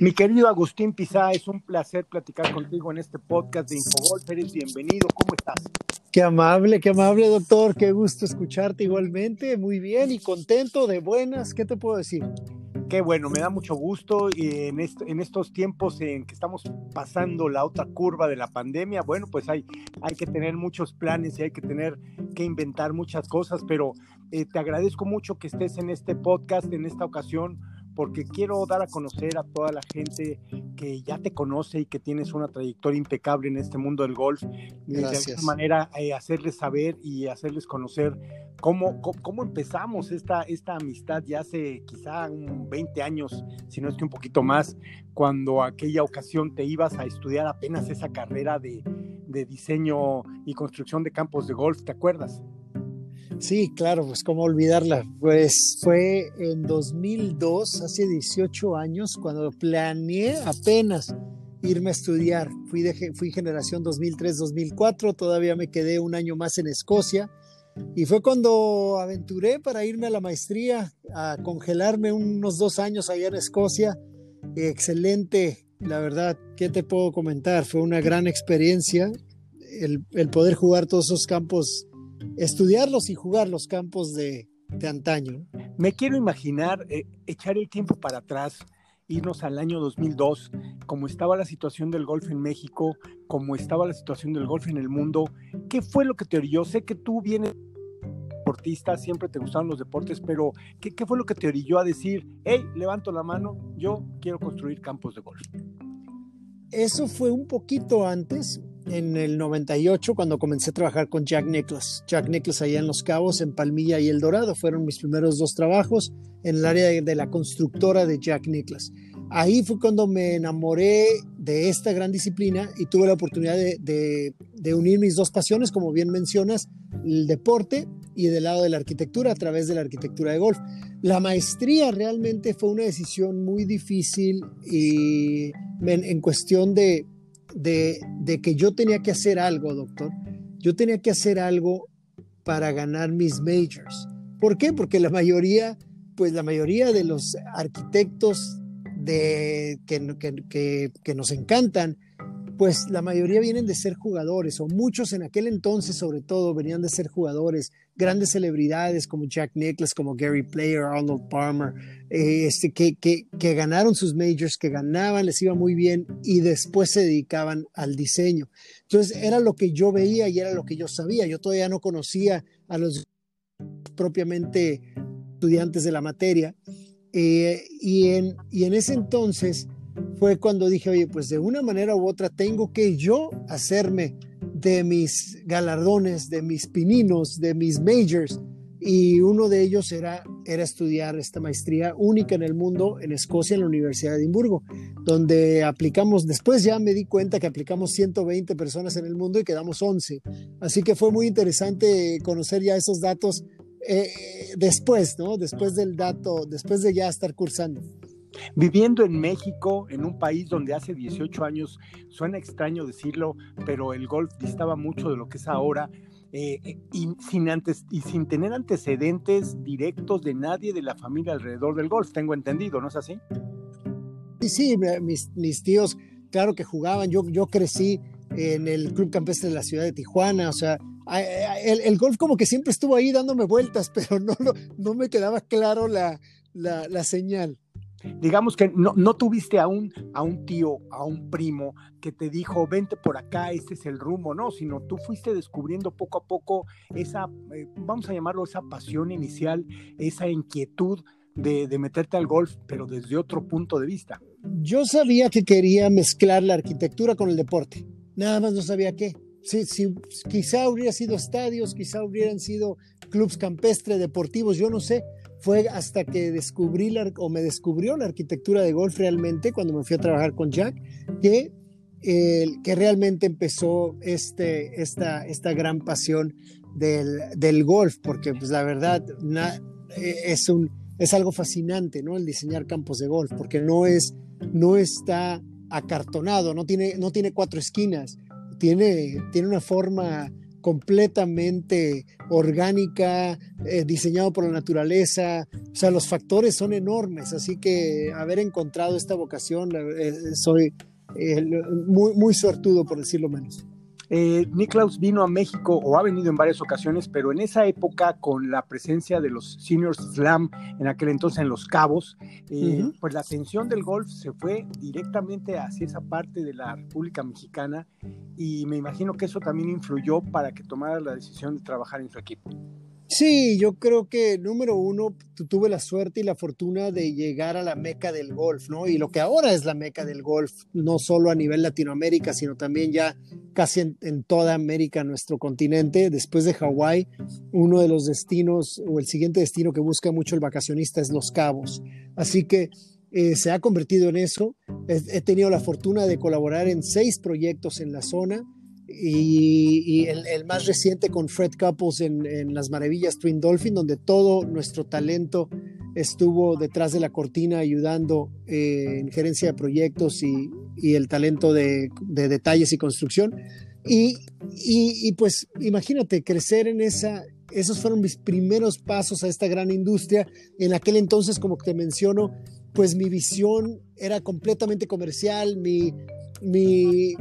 Mi querido Agustín Pizá, es un placer platicar contigo en este podcast de Infogolf. Eres bienvenido, ¿cómo estás? Qué amable, qué amable, doctor. Qué gusto escucharte igualmente. Muy bien y contento, de buenas. ¿Qué te puedo decir? Qué bueno, me da mucho gusto y en, en, estos tiempos en que estamos pasando la otra curva de la pandemia, bueno, pues hay, hay que tener muchos planes y hay que tener que inventar muchas cosas, pero eh, te agradezco mucho que estés en este podcast en esta ocasión porque quiero dar a conocer a toda la gente que ya te conoce y que tienes una trayectoria impecable en este mundo del golf. De alguna manera, eh, hacerles saber y hacerles conocer cómo, cómo, empezamos esta, esta amistad ya hace quizá un 20 años, si no es que un poquito más, cuando aquella ocasión te ibas a estudiar apenas esa carrera de, de diseño y construcción de campos de golf, ¿te acuerdas? Sí, claro, pues cómo olvidarla. Pues fue en 2002, hace 18 años, cuando planeé apenas irme a estudiar. Fui, de, fui generación 2003-2004, todavía me quedé un año más en Escocia. Y fue cuando aventuré para irme a la maestría, a congelarme unos dos años allá en Escocia. Excelente, la verdad, ¿qué te puedo comentar? Fue una gran experiencia el, el poder jugar todos esos campos estudiarlos y jugar los campos de, antaño. Me quiero imaginar eh, echar el tiempo para atrás, irnos al año 2002, como estaba la situación del golf en México, como estaba la situación del golf en el mundo. ¿Qué fue lo que te orilló? Sé que tú vienes deportista, siempre te gustaron los deportes, pero ¿qué, ¿qué, fue lo que te orilló a decir, hey, levanto la mano, yo quiero construir campos de golf? Eso fue un poquito antes, en el 98 cuando comencé a trabajar con Jack Nicklaus. Jack Nicklaus allá en Los Cabos, en Palmilla y El Dorado. Fueron mis primeros dos trabajos en el área de, la constructora de Jack Nicklaus. Ahí fue cuando me enamoré de esta gran disciplina y tuve la oportunidad de, de unir mis dos pasiones, como bien mencionas, el deporte y del lado de la arquitectura a través de la arquitectura de golf. La maestría realmente fue una decisión muy difícil y en, en cuestión de, de, que yo tenía que hacer algo, doctor. Yo tenía que hacer algo para ganar mis majors. ¿Por qué? Porque la mayoría, pues la mayoría de los arquitectos de, que, que nos encantan, pues la mayoría vienen de ser jugadores, o muchos en aquel entonces sobre todo venían de ser jugadores, grandes celebridades como Jack Nicklaus, como Gary Player, Arnold Palmer, eh, este, que, que, que ganaron sus majors, que ganaban, les iba muy bien y después se dedicaban al diseño. Entonces era lo que yo veía y era lo que yo sabía. Yo todavía no conocía a los propiamente estudiantes de la materia. Eh, y, en, y en ese entonces fue cuando dije, oye, pues de una manera u otra tengo que yo hacerme de mis galardones, de mis pininos, de mis majors. Y uno de ellos era, era estudiar esta maestría única en el mundo en Escocia, en la Universidad de Edimburgo, donde aplicamos, después ya me di cuenta que aplicamos 120 personas en el mundo y quedamos 11. Así que fue muy interesante conocer ya esos datos eh, después, ¿no? Después del dato, después de ya estar cursando. Viviendo en México, en un país donde hace 18 años, suena extraño decirlo, pero el golf distaba mucho de lo que es ahora, eh, eh, y, sin tener antecedentes directos de nadie de la familia alrededor del golf, tengo entendido, ¿no es así? Sí, sí, mis, tíos, claro que jugaban, yo, crecí en el Club Campestre de la ciudad de Tijuana, o sea, el, el, golf como que siempre estuvo ahí dándome vueltas, pero no, me quedaba claro la, la, la señal digamos que no, no, tuviste a un, a un tío, a un primo que te dijo, vente por acá, este es el rumbo, no, sino tú fuiste descubriendo poco a poco esa, eh, vamos a llamarlo esa pasión inicial, esa inquietud de, de, meterte al golf, pero desde otro punto de vista. Yo sabía que quería mezclar la arquitectura con el deporte, nada más no sabía qué. Sí, sí, quizá hubiera sido estadios, quizá hubieran sido clubes campestres, deportivos, yo no sé, fue hasta que descubrí la, o me descubrió la arquitectura de golf realmente cuando me fui a trabajar con Jack, que, que realmente empezó este, esta, esta gran pasión del, del golf, porque pues la verdad e, es, un, es algo fascinante, ¿no? El diseñar campos de golf, porque no, es, no está acartonado, no tiene, no tiene cuatro esquinas, tiene, tiene una forma completamente orgánica, eh, diseñado por la naturaleza. O sea, los factores son enormes, así que haber encontrado esta vocación, eh, soy muy, muy suertudo, por decirlo menos. Eh, Niklaus vino a México o ha venido en varias ocasiones, pero en esa época con la presencia de los Senior Slam, en aquel entonces en Los Cabos, eh, pues la atención del golf se fue directamente hacia esa parte de la República Mexicana y me imagino que eso también influyó para que tomara la decisión de trabajar en su equipo. Sí, yo creo que número uno, tuve la suerte y la fortuna de llegar a la meca del golf, ¿no? Y lo que ahora es la meca del golf, no solo a nivel Latinoamérica, sino también ya casi en, toda América, nuestro continente. Después de Hawái, uno de los destinos o el siguiente destino que busca mucho el vacacionista es Los Cabos. Así que eh, se ha convertido en eso. he tenido la fortuna de colaborar en seis proyectos en la zona y, el, más reciente con Fred Couples en, Las Maravillas Twin Dolphin, donde todo nuestro talento estuvo detrás de la cortina ayudando eh, en gerencia de proyectos y, el talento de, detalles y construcción. Y, y, pues imagínate, crecer en esa, esos fueron mis primeros pasos a esta gran industria. En aquel entonces, como te menciono, pues mi visión era completamente comercial, mi, mi,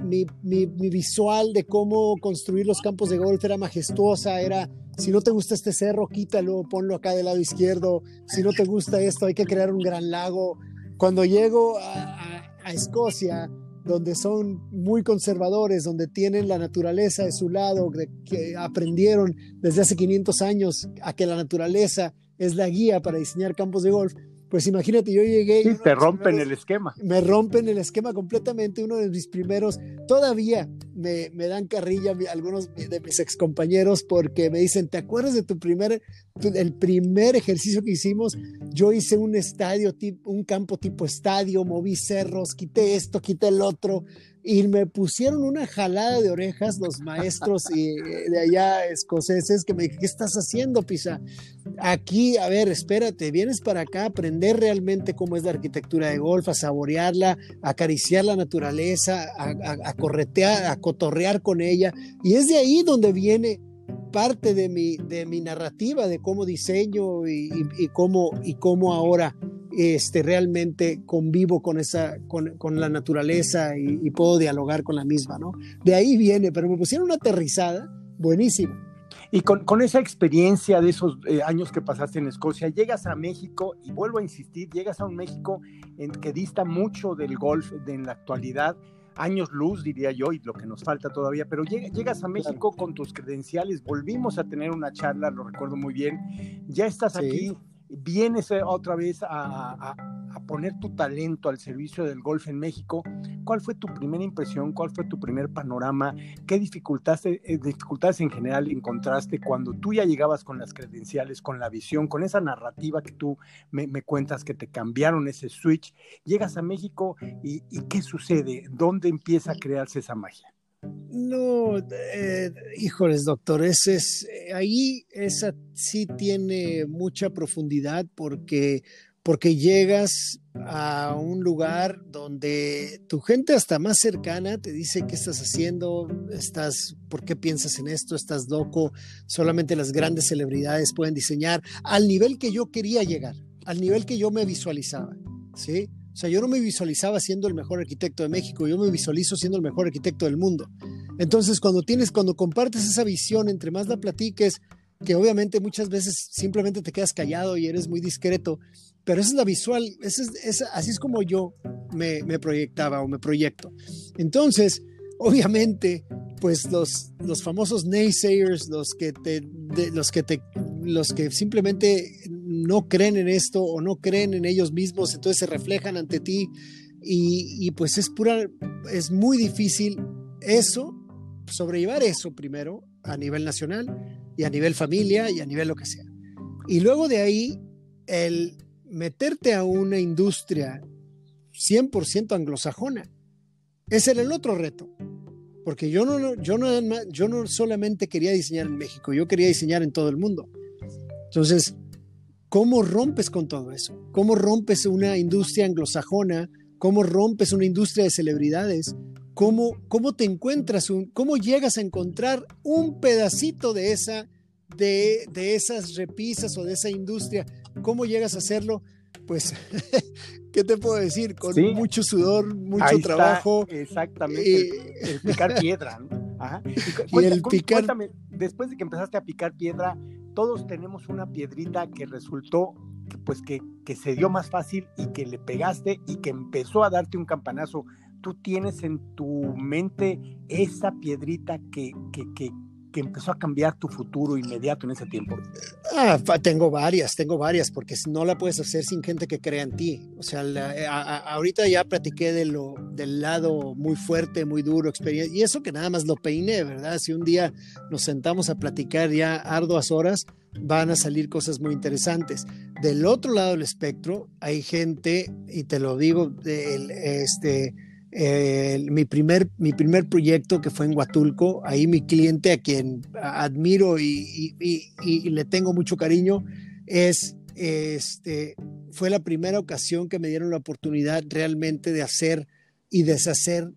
visual de cómo construir los campos de golf era majestuosa, era, si no te gusta este cerro, quítalo, ponlo acá del lado izquierdo, si no te gusta esto, hay que crear un gran lago. Cuando llego a, a, Escocia, donde son muy conservadores, donde tienen la naturaleza de su lado, que aprendieron desde hace 500 años a que la naturaleza es la guía para diseñar campos de golf, pues imagínate, yo llegué. Sí, te rompen el esquema. Me rompen el esquema completamente. Uno de mis primeros, todavía me, me dan carrilla algunos de mis excompañeros porque me dicen: ¿Te acuerdas de tu primer, el primer ejercicio que hicimos? Yo hice un estadio, un campo tipo estadio, moví cerros, quité esto, quité el otro y me pusieron una jalada de orejas los maestros y, de allá escoceses que me dijeron, ¿qué estás haciendo, Pisa? Aquí, a ver, espérate, vienes para acá a aprender realmente cómo es la arquitectura de golf, a saborearla, a acariciar la naturaleza, a, corretear, a cotorrear con ella. Y es de ahí donde viene parte de mi, de mi narrativa de cómo diseño y, cómo, y cómo ahora este, realmente convivo con, esa, con, la naturaleza y, puedo dialogar con la misma, ¿no? De ahí viene, pero me pusieron una aterrizada buenísima. Y con, esa experiencia de esos eh, años que pasaste en Escocia, llegas a México, y vuelvo a insistir, llegas a un México en que dista mucho del golf de, en la actualidad, años luz, diría yo, y lo que nos falta todavía, pero llegas a México con tus credenciales, volvimos a tener una charla, lo recuerdo muy bien, ya estás aquí vienes otra vez a, poner tu talento al servicio del golf en México. ¿Cuál fue tu primera impresión? ¿Cuál fue tu primer panorama? ¿Qué dificultades, eh, dificultades en general encontraste cuando tú ya llegabas con las credenciales, con la visión, con esa narrativa que tú me, cuentas que te cambiaron ese switch? Llegas a México y ¿qué sucede? ¿Dónde empieza a crearse esa magia? No, eh, híjoles, doctor, es, ahí esa sí tiene mucha profundidad porque, porque llegas a un lugar donde tu gente hasta más cercana te dice qué estás haciendo, estás, por qué piensas en esto, estás loco, solamente las grandes celebridades pueden diseñar al nivel que yo quería llegar, al nivel que yo me visualizaba, ¿sí? O sea, yo no me visualizaba siendo el mejor arquitecto de México, yo me visualizo siendo el mejor arquitecto del mundo. Entonces, cuando tienes, cuando compartes esa visión, entre más la platiques, que obviamente muchas veces simplemente te quedas callado y eres muy discreto, pero esa es la visual, es, así es como yo me, proyectaba o me proyecto. Entonces, obviamente, pues los, los famosos naysayers, los que te, los que te, los que simplemente no creen en esto o no creen en ellos mismos, entonces se reflejan ante ti y, pues es pura, es muy difícil eso, sobrellevar eso primero a nivel nacional y a nivel familia y a nivel lo que sea. Y luego de ahí, el meterte a una industria 100% anglosajona, ese era el otro reto. Porque yo no, yo, no, yo no solamente quería diseñar en México, yo quería diseñar en todo el mundo. Entonces, ¿Cómo rompes con todo eso? ¿Cómo rompes una industria anglosajona? ¿Cómo rompes una industria de celebridades ¿cómo, cómo te encuentras, un, cómo llegas a encontrar un pedacito de, esa, de, de esas repisas o de esa industria? ¿Cómo llegas a hacerlo? Pues, ¿qué te puedo decir? Con mucho sudor, mucho trabajo. exactamente, el, picar piedra. Ajá. Y, el picar... después de que empezaste a picar piedra, todos tenemos una piedrita que resultó pues que, que, se dio más fácil y que le pegaste y que empezó a darte un campanazo. Tú tienes en tu mente esa piedrita que, que, que, que empezó a cambiar tu futuro inmediato en ese tiempo? Ah, tengo varias, tengo varias, porque no la puedes hacer sin gente que crea en ti. O sea, eh, ahorita ya platiqué de lo, del lado muy fuerte, muy duro, experiencia, y eso que nada más lo peiné, ¿verdad? Si un día nos sentamos a platicar ya arduas horas, van a salir cosas muy interesantes. Del otro lado del espectro hay gente, y te lo digo, el, este mi, primer, mi primer proyecto que fue en Huatulco, ahí mi cliente a quien admiro y, le tengo mucho cariño, es, este, fue la primera ocasión que me dieron la oportunidad realmente de hacer y deshacer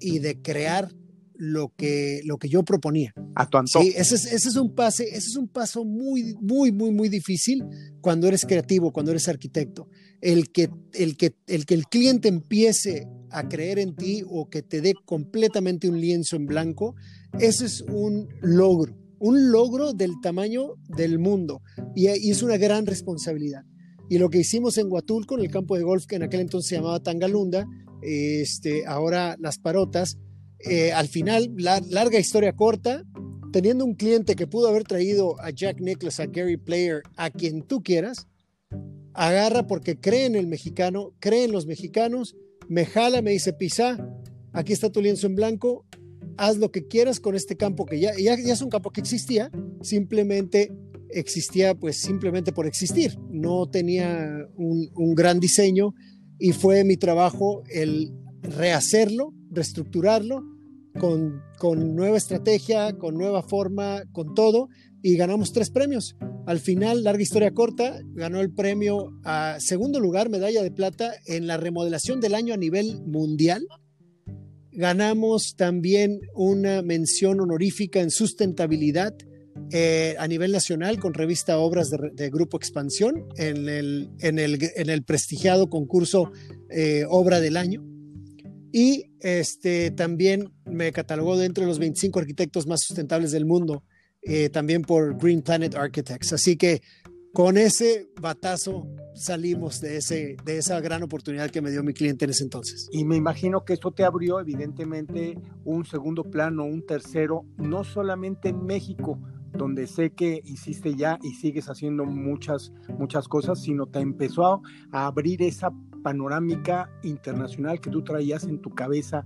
y de crear lo que, lo que yo proponía. A tu antojo. Sí, ese es, ese es un pase, ese es un paso muy, muy, muy, muy difícil cuando eres creativo, cuando eres arquitecto. El que el, que, el, que el cliente empiece a creer en ti o que te dé completamente un lienzo en blanco, ese es un logro, un logro del tamaño del mundo y, es una gran responsabilidad. Y lo que hicimos en Huatulco, en el campo de golf que en aquel entonces se llamaba Tangalunda, este, ahora Las Parotas, eh, al final, la, larga historia corta, teniendo un cliente que pudo haber traído a Jack Nicklaus, a Gary Player, a quien tú quieras, agarra porque cree en el mexicano, cree en los mexicanos me jala, me dice, pisa, aquí está tu lienzo en blanco, haz lo que quieras con este campo que ya, ya, es un campo que existía, simplemente existía pues simplemente por existir, no tenía un, gran diseño y fue mi trabajo el rehacerlo, reestructurarlo con nueva estrategia, con nueva forma, con todo y ganamos tres premios. Al final, larga historia corta, ganó el premio a segundo lugar, medalla de plata en la remodelación del año a nivel mundial. Ganamos también una mención honorífica en sustentabilidad eh, a nivel nacional con revista Obras de, Grupo Expansión en el, en el, en el prestigiado concurso eh, Obra del Año. Y este, también me catalogó dentro de los 25 arquitectos más sustentables del mundo eh, también por Green Planet Architects. Así que con ese batazo salimos de, ese, de esa gran oportunidad que me dio mi cliente en ese entonces. Y me imagino que esto te abrió evidentemente un segundo plano, un tercero, no solamente en México, donde sé que hiciste ya y sigues haciendo muchas, muchas cosas, sino te empezó a abrir esa panorámica internacional que tú traías en tu cabeza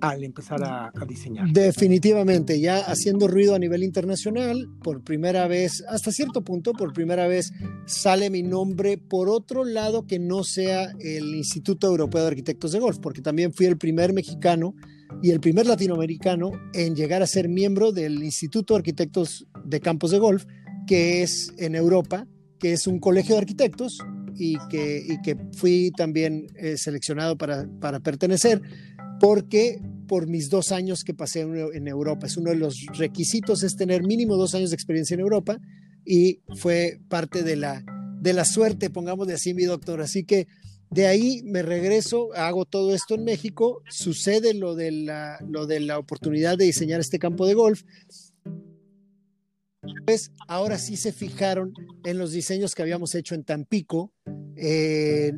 al empezar a, diseñar. Definitivamente, ya haciendo ruido a nivel internacional, por primera vez, hasta cierto punto, por primera vez sale mi nombre por otro lado que no sea el Instituto Europeo de Arquitectos de Golf, porque también fui el primer mexicano y el primer latinoamericano en llegar a ser miembro del Instituto de Arquitectos de Campos de Golf, que es en Europa, que es un colegio de arquitectos y que, y que fui también eh, seleccionado para, para pertenecer porque por mis dos años que pasé en Europa, es uno de los requisitos es tener mínimo dos años de experiencia en Europa y fue parte de la, de la suerte, pongamos de así, mi doctor. Así que de ahí me regreso, hago todo esto en México, sucede lo de la, lo de la oportunidad de diseñar este campo de golf. Pues ahora sí se fijaron en los diseños que habíamos hecho en Tampico, eh,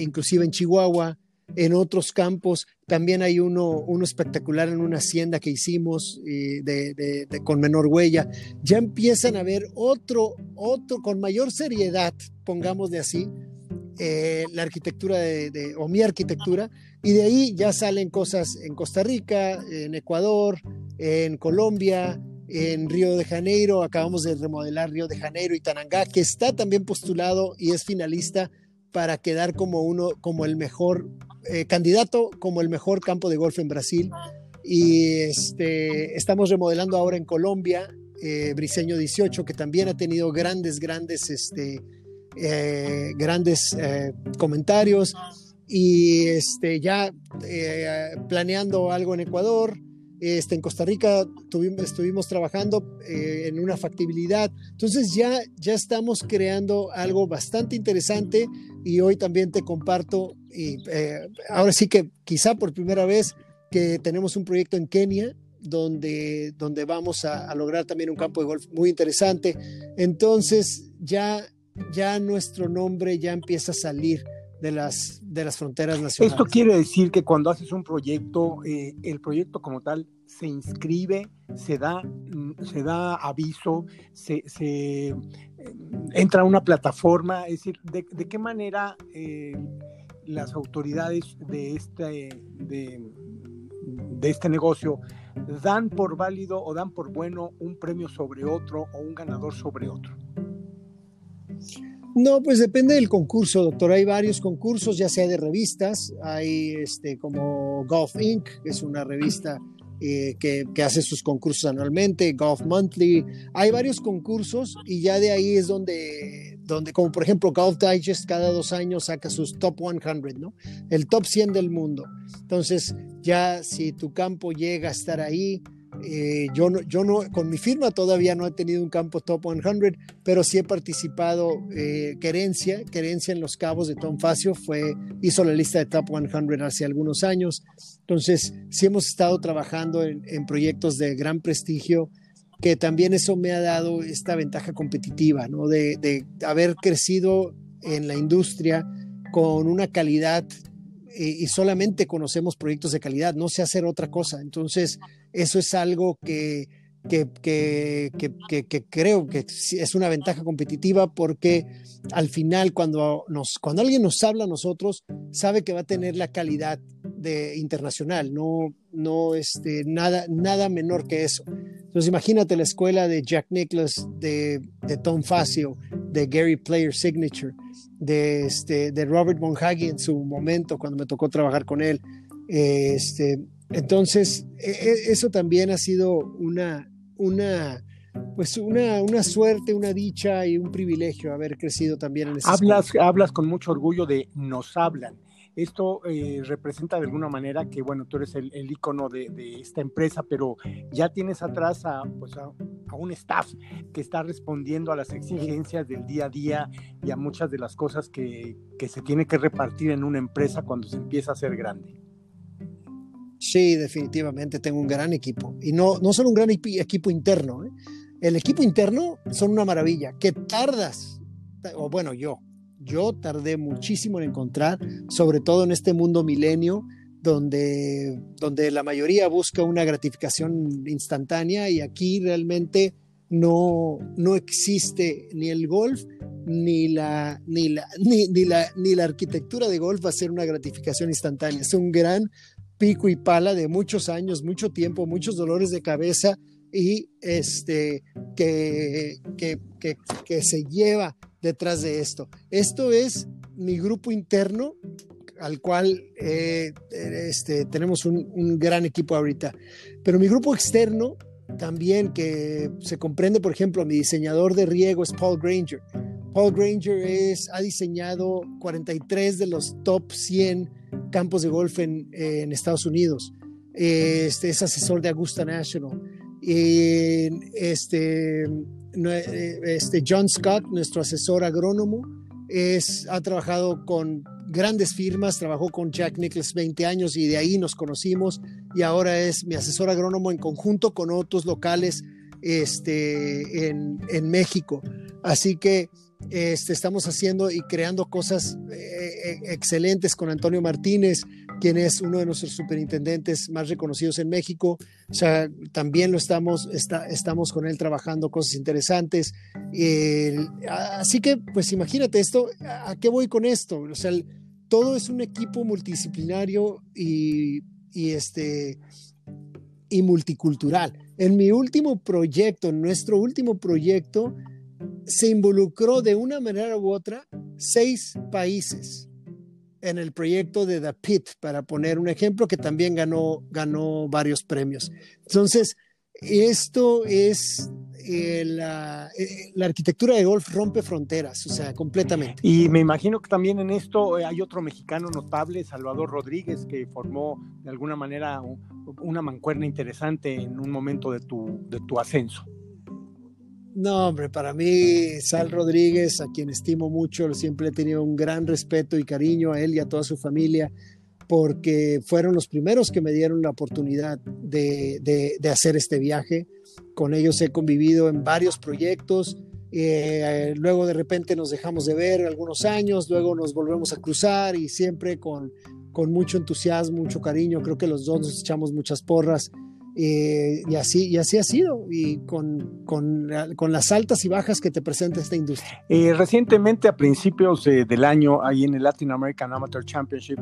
inclusive en Chihuahua, en otros campos. También hay uno, uno espectacular en una hacienda que hicimos eh, de, con menor huella. Ya empiezan a ver otro, otro con mayor seriedad, pongamos de así, eh, la arquitectura de, o mi arquitectura. Y de ahí ya salen cosas en Costa Rica, en Ecuador, en Colombia, en Río de Janeiro. Acabamos de remodelar Río de Janeiro y Tanangá, que está también postulado y es finalista para quedar como uno, como el mejor eh, candidato como el mejor campo de golf en Brasil. Y este, estamos remodelando ahora en Colombia, eh, Briseño 18, que también ha tenido grandes, grandes, este, eh, grandes comentarios. y este, ya eh, planeando algo en Ecuador. Este, en Costa Rica tuvimos, estuvimos trabajando eh, en una factibilidad. Entonces ya, ya estamos creando algo bastante interesante y hoy también te comparto, y eh, ahora sí que quizá por primera vez que tenemos un proyecto en Kenia donde, donde vamos a, a lograr también un campo de golf muy interesante. Entonces ya, ya nuestro nombre ya empieza a salir de las, de las fronteras nacionales. Esto quiere decir que cuando haces un proyecto, eh, el proyecto como tal se inscribe, se da, mm, se da aviso, se, se eh, entra a una plataforma, es decir, ¿de, de qué manera eh, las autoridades de este, de, de este negocio dan por válido o dan por bueno un premio sobre otro o un ganador sobre otro? No, pues depende del concurso, doctor. Hay varios concursos, ya sea de revistas, hay este como Golf Inc., que es una revista eh, que, hace sus concursos anualmente, Golf Monthly, hay varios concursos y ya de ahí es donde, donde, como por ejemplo Golf Digest cada dos años saca sus top 100, ¿no? El top 100 del mundo. Entonces, ya si tu campo llega a estar ahí, eh, yo, no, yo no, con mi firma todavía no he tenido un campo top 100, pero sí he participado. Eh, Querencia, Querencia en Los Cabos de Tom Facio, fue, hizo la lista de top 100 hace algunos años. Entonces, sí hemos estado trabajando en, en proyectos de gran prestigio, que también eso me ha dado esta ventaja competitiva, ¿no? De, de haber crecido en la industria con una calidad y solamente conocemos proyectos de calidad, no sé hacer otra cosa. Entonces, eso es algo que, que, que, creo que es una ventaja competitiva porque al final cuando, nos, cuando alguien nos habla a nosotros, sabe que va a tener la calidad de internacional, no, no este, nada, nada menor que eso. Entonces imagínate la escuela de Jack Nicklaus, de, de Tom Facio, de Gary Player Signature, de, este, de Robert Monhagi en su momento cuando me tocó trabajar con él. Este, entonces, e, e, eso también ha sido una, una, pues una, una suerte, una dicha y un privilegio haber crecido también en ese hablas, hablas con mucho orgullo de nos hablan. Esto eh, representa de alguna manera que, bueno, tú eres el, el icono de, de, esta empresa, pero ya tienes atrás a, pues a, a, un staff que está respondiendo a las exigencias del día a día y a muchas de las cosas que, que se tiene que repartir en una empresa cuando se empieza a ser grande. Sí, definitivamente tengo un gran equipo. Y no, no solo un gran equipo interno. ¿eh? El equipo interno son una maravilla. Que tardas, o bueno, yo, yo tardé muchísimo en encontrar, sobre todo en este mundo milenio, donde, donde la mayoría busca una gratificación instantánea y aquí realmente no, no existe ni el golf ni la, ni, la, ni, ni, la, ni la arquitectura de golf va a ser una gratificación instantánea. Es un gran pico y pala de muchos años, mucho tiempo, muchos dolores de cabeza y este que, que, que, se lleva detrás de esto. Esto es mi grupo interno al cual eh, este, tenemos un, un, gran equipo ahorita. Pero mi grupo externo también, que se comprende, por ejemplo, mi diseñador de riego es Paul Granger. Paul Granger es, ha diseñado 43 de los top 100 campos de golf en, en Estados Unidos. Este, es asesor de Augusta National. Y este, este John Scott, nuestro asesor agrónomo, es, ha trabajado con grandes firmas, trabajó con Jack Nicklaus 20 años y de ahí nos conocimos y ahora es mi asesor agrónomo en conjunto con otros locales este, en, en México. Así que este, estamos haciendo y creando cosas eh, excelentes con Antonio Martínez, quien es uno de nuestros superintendentes más reconocidos en México. O sea, también lo estamos, está, estamos con él trabajando cosas interesantes. Eh, así que, pues imagínate esto, ¿a qué voy con esto? O sea, todo es un equipo multidisciplinario y, y, este, y multicultural. En mi último proyecto, en nuestro último proyecto, se involucró de una manera u otra seis países en el proyecto de The Pit, para poner un ejemplo que también ganó, ganó varios premios. Entonces, esto es eh, la, eh, la, arquitectura de golf rompe fronteras, o sea, completamente. Y me imagino que también en esto hay otro mexicano notable, Salvador Rodríguez, que formó de alguna manera una mancuerna interesante en un momento de tu, de tu ascenso. No, hombre, para mí, Sal Rodríguez, a quien estimo mucho, siempre he tenido un gran respeto y cariño a él y a toda su familia, porque fueron los primeros que me dieron la oportunidad de, de, hacer este viaje. Con ellos he convivido en varios proyectos. Eh, luego de repente nos dejamos de ver algunos años, luego nos volvemos a cruzar y siempre con, con mucho entusiasmo, mucho cariño. Creo que los dos nos echamos muchas porras eh, y, así, y así ha sido, y con, con, con, las altas y bajas que te presenta esta industria. Eh, recientemente, a principios del año, ahí en el Latin American Amateur Championship,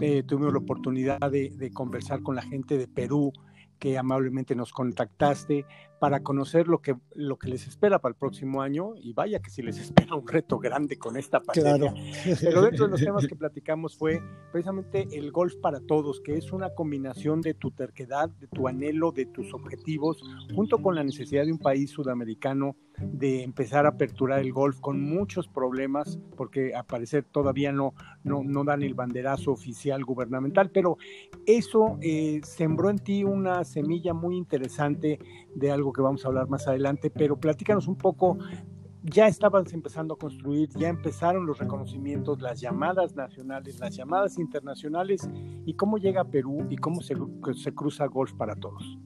eh, tuvimos la oportunidad de, de, conversar con la gente de Perú, que amablemente nos contactaste para conocer lo que, lo que les espera para el próximo año y vaya que si les espera un reto grande con esta pandemia. Pero dentro de los temas que platicamos fue precisamente el golf para todos, que es una combinación de tu terquedad, de tu anhelo, de tus objetivos, junto con la necesidad de un país sudamericano de empezar a aperturar el golf con muchos problemas, porque a parecer todavía no, no, no dan el banderazo oficial gubernamental, pero eso eh, sembró en ti una semilla muy interesante de algo que vamos a hablar más adelante, pero platícanos un poco ya estabas empezando a construir, ya empezaron los reconocimientos, las llamadas nacionales, las llamadas internacionales, y cómo llega a Perú y cómo se, se cruza golf para todos.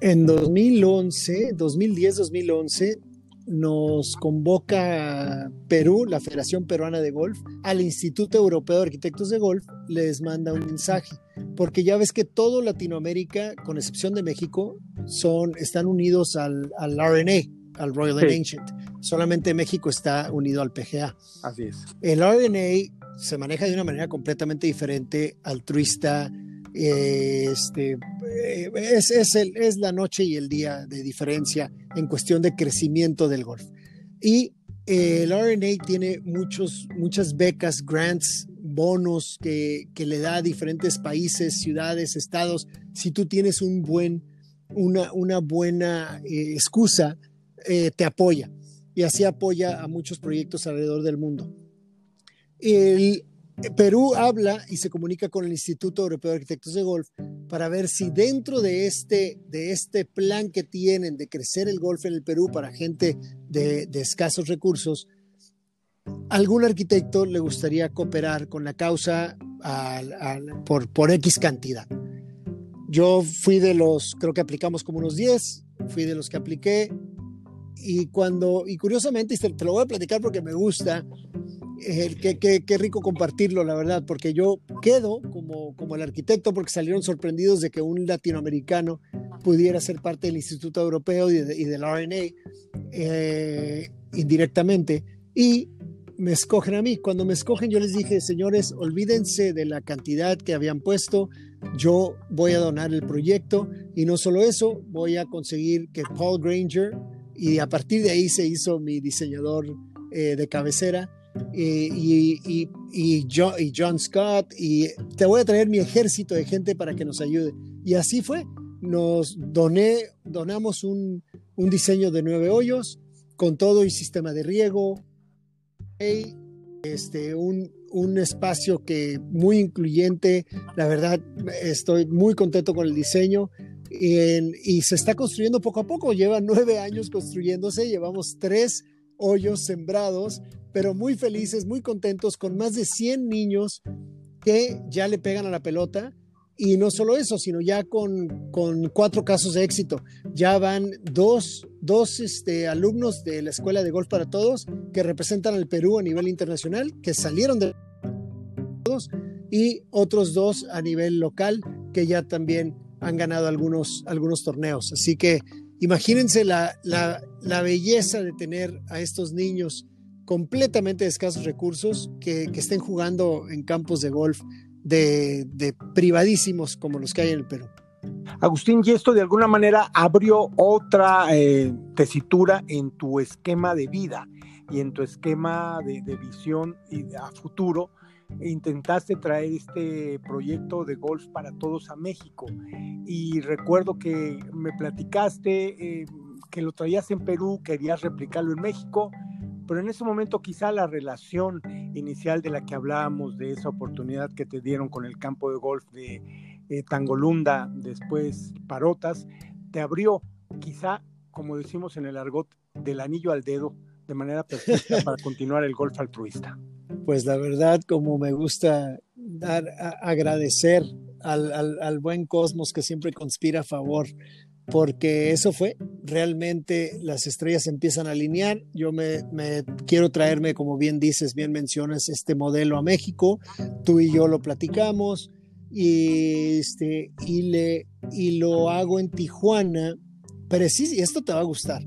En 2011, 2010-2011, nos convoca Perú, la Federación Peruana de Golf, al Instituto Europeo de Arquitectos de Golf, les manda un mensaje, porque ya ves que todo Latinoamérica, con excepción de México, son, están unidos al, al RNA, al Royal and Ancient. Solamente México está unido al PGA. Así es. El RNA se maneja de una manera completamente diferente, altruista, este, eh, es, es, el, es, la noche y el día de diferencia en cuestión de crecimiento del golf. Y eh, el RNA tiene muchos, muchas becas, grants, bonos que, que, le da a diferentes países, ciudades, estados. Si tú tienes un buen, una, una buena eh, excusa, te apoya. Y así apoya a muchos proyectos alrededor del mundo. El, Perú habla y se comunica con el Instituto Europeo de Arquitectos de Golf para ver si dentro de este, de este plan que tienen de crecer el golf en el Perú para gente de, escasos recursos, algún arquitecto le gustaría cooperar con la causa por, por X cantidad. Yo fui de los, creo que aplicamos como unos 10, fui de los que apliqué y cuando, y curiosamente, te lo voy a platicar porque me gusta, qué, qué, rico compartirlo, la verdad, porque yo quedo como, como el arquitecto porque salieron sorprendidos de que un latinoamericano pudiera ser parte del Instituto Europeo y, del RNA eh, indirectamente. Y me escogen a mí. Cuando me escogen, yo les dije, señores, olvídense de la cantidad que habían puesto. Yo voy a donar el proyecto y no solo eso, voy a conseguir que Paul Granger, y a partir de ahí se hizo mi diseñador eh, de cabecera, y, y, John, Scott, y te voy a traer mi ejército de gente para que nos ayude. Y así fue. Nos doné, donamos un, un diseño de nueve hoyos con todo y sistema de riego, este, un, un espacio que muy incluyente. La verdad, estoy muy contento con el diseño. y se está construyendo poco a poco. Lleva nueve años construyéndose. Llevamos tres hoyos sembrados pero muy felices, muy contentos, con más de 100 niños que ya le pegan a la pelota. Y no solo eso, sino ya con, con cuatro casos de éxito. Ya van dos, dos este, alumnos de la Escuela de Golf para Todos que representan al Perú a nivel internacional, que salieron de todos, y otros dos a nivel local que ya también han ganado algunos, algunos torneos. Así que imagínense la, la, la belleza de tener a estos niños completamente de escasos recursos que, estén jugando en campos de golf de, privadísimos como los que hay en el Perú. Agustín, y esto de alguna manera abrió otra eh, tesitura en tu esquema de vida y en tu esquema de, visión y a futuro intentaste traer este proyecto de golf para todos a México. Y recuerdo que me platicaste eh, que lo traías en Perú, querías replicarlo en México, pero en ese momento quizá la relación inicial de la que hablábamos, de esa oportunidad que te dieron con el campo de golf de eh, Tangolunda, después Parotas, te abrió quizá, como decimos en el argot, del anillo al dedo de manera perfecta para continuar el golf altruista. Pues la verdad, como me gusta dar agradecer al, al, buen cosmos que siempre conspira a favor, porque eso fue, realmente las estrellas empiezan a alinear, yo me, me, quiero traerme, como bien dices, bien mencionas, este modelo a México, tú y yo lo platicamos, y, este, y, le, y lo hago en Tijuana, pero sí, esto te va a gustar.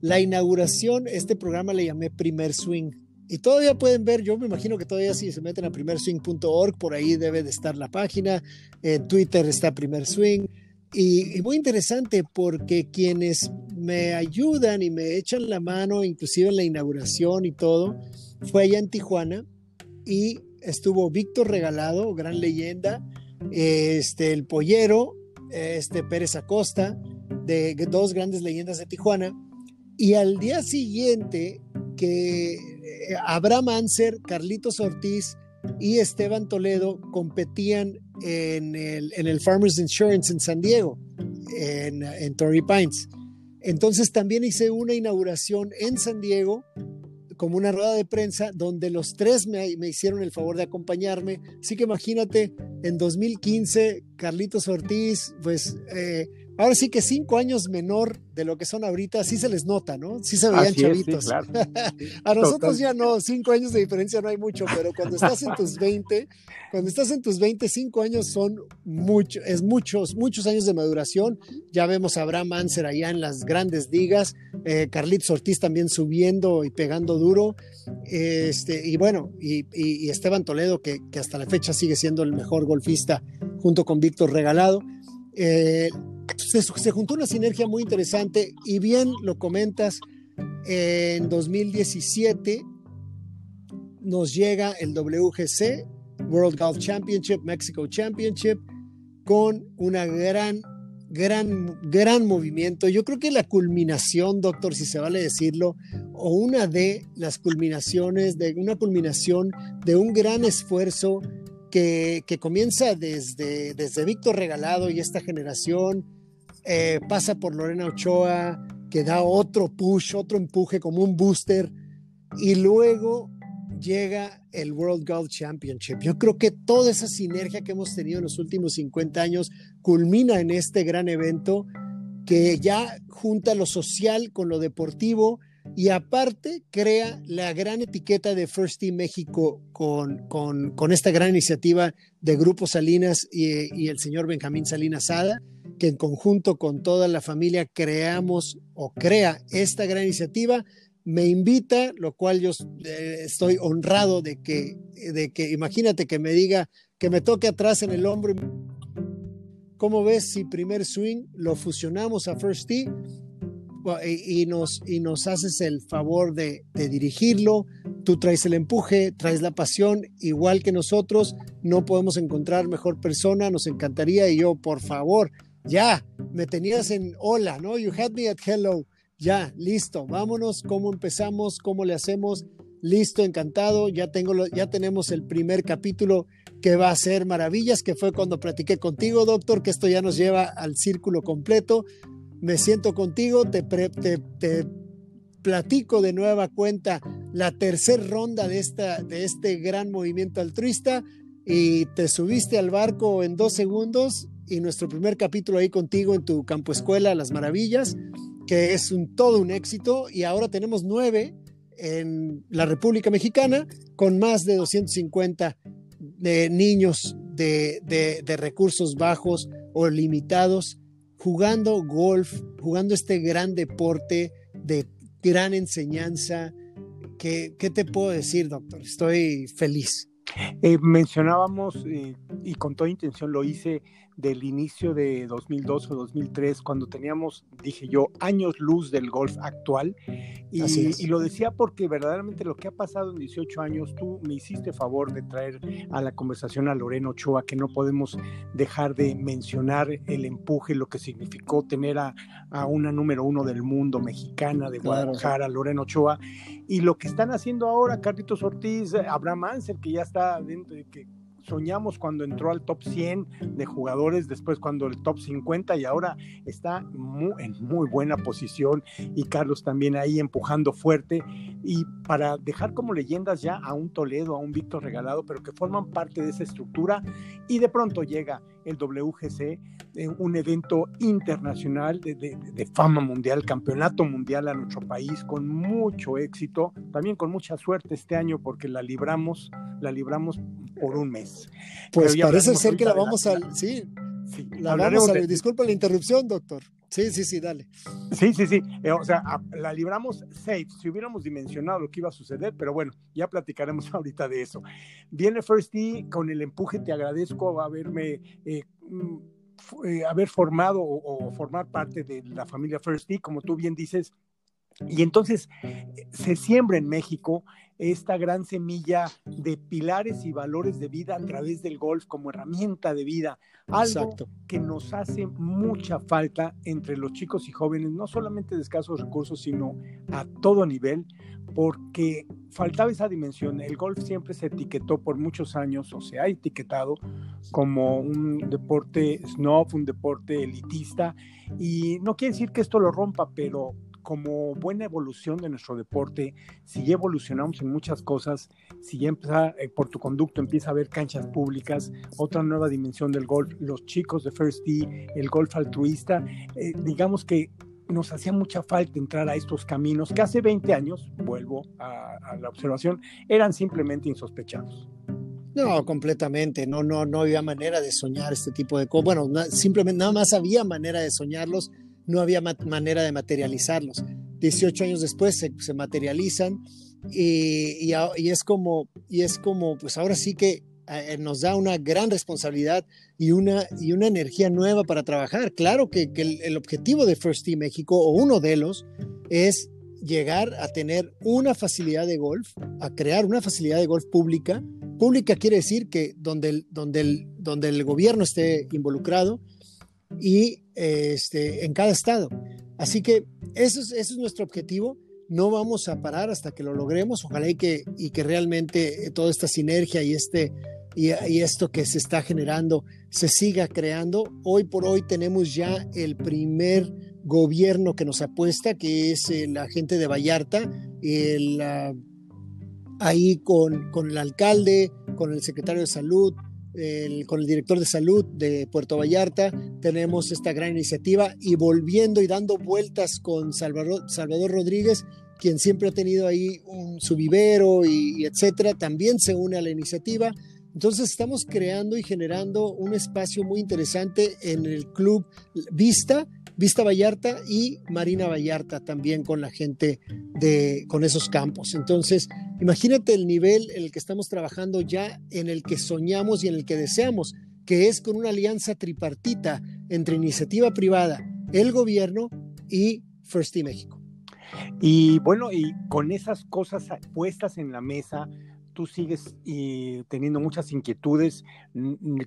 La inauguración, este programa le llamé Primer Swing. Y todavía pueden ver, yo me imagino que todavía si se meten a primerswing.org, por ahí debe de estar la página. En Twitter está Primer Swing. Y, muy interesante porque quienes me ayudan y me echan la mano, inclusive en la inauguración y todo, fue allá en Tijuana y estuvo Víctor Regalado, gran leyenda, este, el Pollero, este, Pérez Acosta, de dos grandes leyendas de Tijuana. Y al día siguiente, que eh, Abraham Anser, Carlitos Ortiz y Esteban Toledo competían en el, Farmers Insurance en San Diego, en, en Torrey Pines. Entonces también hice una inauguración en San Diego como una rueda de prensa donde los tres me, me, hicieron el favor de acompañarme. Así que imagínate, en 2015, Carlitos Ortiz, pues eh, ahora sí que cinco años menor de lo que son ahorita, sí se les nota, ¿no? Sí se veían chavitos. a nosotros ya no, cinco años de diferencia no hay mucho, pero cuando estás en tus 20, cuando estás en tus 20, cinco años son mucho, es muchos, muchos años de maduración. Ya vemos a Abraham Anser allá en las grandes ligas, eh, Carlitos Ortiz también subiendo y pegando duro. Este, y bueno, y, y, Esteban Toledo, que, que, hasta la fecha sigue siendo el mejor golfista junto con Víctor Regalado. Eh, se, juntó una sinergia muy interesante y bien lo comentas, en 2017 nos llega el WGC, World Golf Championship, Mexico Championship, con una gran, gran, gran movimiento. Yo creo que la culminación, doctor, si se vale decirlo, o una de las culminaciones, de una culminación de un gran esfuerzo que, que comienza desde, desde Víctor Regalado y esta generación, eh, pasa por Lorena Ochoa, que da otro push, otro empuje como un booster, y luego llega el World Golf Championship. Yo creo que toda esa sinergia que hemos tenido en los últimos 50 años culmina en este gran evento que ya junta lo social con lo deportivo y aparte crea la gran etiqueta de First Team México con, con, esta gran iniciativa de Grupo Salinas y, y el señor Benjamín Salinas Sada que en conjunto con toda la familia creamos o crea esta gran iniciativa. Me invita, lo cual yo eh, estoy honrado de que, de que, imagínate que me diga, que me toque atrás en el hombro. ¿Cómo ves si primer swing lo fusionamos a First Tee y, nos, y nos haces el favor de, de, dirigirlo? Tú traes el empuje, traes la pasión, igual que nosotros. No podemos encontrar mejor persona, nos encantaría. Y yo, por favor, ya, me tenías en hola, ¿no? You had me at hello. Ya, listo, vámonos, ¿cómo empezamos? ¿Cómo le hacemos? Listo, encantado, ya, tengo ya tenemos el primer capítulo que va a ser maravillas, que fue cuando platiqué contigo, doctor, que esto ya nos lleva al círculo completo. Me siento contigo, te, te, te platico de nueva cuenta la tercera ronda de, esta, de este gran movimiento altruista y te subiste al barco en dos segundos y nuestro primer capítulo ahí contigo en tu campo escuela, Las Maravillas, que es un, todo un éxito y ahora tenemos nueve en la República Mexicana con más de 250 de niños de, de, recursos bajos o limitados jugando golf, jugando este gran deporte de gran enseñanza. ¿Qué, qué te puedo decir, doctor? Estoy feliz. Eh, mencionábamos eh, y con toda intención lo hice del inicio de 2002 o 2003, cuando teníamos, dije yo, años luz del golf actual. Y, y, lo decía porque verdaderamente lo que ha pasado en 18 años, tú me hiciste favor de traer a la conversación a Lorena Ochoa, que no podemos dejar de mencionar el empuje, lo que significó tener a, a una número uno del mundo mexicana de Guadalajara, Lorena Ochoa, y lo que están haciendo ahora Carlitos Ortiz, Abraham Ansel, que ya está dentro, de que soñamos cuando entró al top 100 de jugadores, después cuando el top 50 y ahora está en muy buena posición y Carlos también ahí empujando fuerte. Y para dejar como leyendas ya a un Toledo, a un Víctor Regalado, pero que forman parte de esa estructura y de pronto llega el WGC, eh, un evento internacional de, de, fama mundial, campeonato mundial a nuestro país con mucho éxito, también con mucha suerte este año porque la libramos, la libramos por un mes. Pues parece ser que la vamos a... Sí, la vamos a... Disculpa la interrupción, doctor. Sí, sí, sí, dale. Sí, sí, sí. Eh, o sea, la libramos safe, si hubiéramos dimensionado lo que iba a suceder, pero bueno, ya platicaremos ahorita de eso. Viene First D con el empuje, te agradezco haberme... Eh, mm, eh, haber formado o, formar parte de la familia First D, como tú bien dices, y entonces se siembra en México esta gran semilla de pilares y valores de vida a través del golf como herramienta de vida. Algo que nos hace mucha falta entre los chicos y jóvenes, no solamente de escasos recursos, sino a todo nivel, porque faltaba esa dimensión. El golf siempre se etiquetó por muchos años, o se ha etiquetado como un deporte snob, un deporte elitista, y no quiere decir que esto lo rompa, pero como buena evolución de nuestro deporte, si ya evolucionamos en muchas cosas, si ya empieza, eh, por tu conducto empieza a haber canchas públicas, otra nueva dimensión del golf, los chicos de First Tee, el golf altruista, eh, digamos que nos hacía mucha falta entrar a estos caminos que hace 20 años, vuelvo a, a la observación, eran simplemente insospechados. No, completamente. No, no, no había manera de soñar este tipo de cosas. Bueno, simplemente nada más había manera de soñarlos no había manera de materializarlos. 18 años después se, materializan y, es como, y es como, pues ahora sí que eh, nos da una gran responsabilidad y una, y una energía nueva para trabajar. Claro que, el, objetivo de First Team México, o uno de los, es llegar a tener una facilidad de golf, a crear una facilidad de golf pública. Pública quiere decir que donde donde donde el gobierno esté involucrado, y este, en cada estado. Así que eso es, eso es nuestro objetivo. No vamos a parar hasta que lo logremos. Ojalá y que, y que realmente toda esta sinergia y, este, y, esto que se está generando se siga creando. Hoy por hoy tenemos ya el primer gobierno que nos apuesta, que es eh, la gente de Vallarta, el, ahí con, con el alcalde, con el secretario de salud, con el director de salud de Puerto Vallarta, tenemos esta gran iniciativa y volviendo y dando vueltas con Salvador, Salvador Rodríguez, quien siempre ha tenido ahí un, su vivero y, etcétera, también se une a la iniciativa. Entonces estamos creando y generando un espacio muy interesante en el club Vista, Vista Vallarta y Marina Vallarta también con la gente de con esos campos. Entonces, Imagínate el nivel en el que estamos trabajando ya, en el que soñamos y en el que deseamos, que es con una alianza tripartita entre iniciativa privada, el gobierno y First Team México. Y bueno, y con esas cosas puestas en la mesa, tú sigues teniendo muchas inquietudes.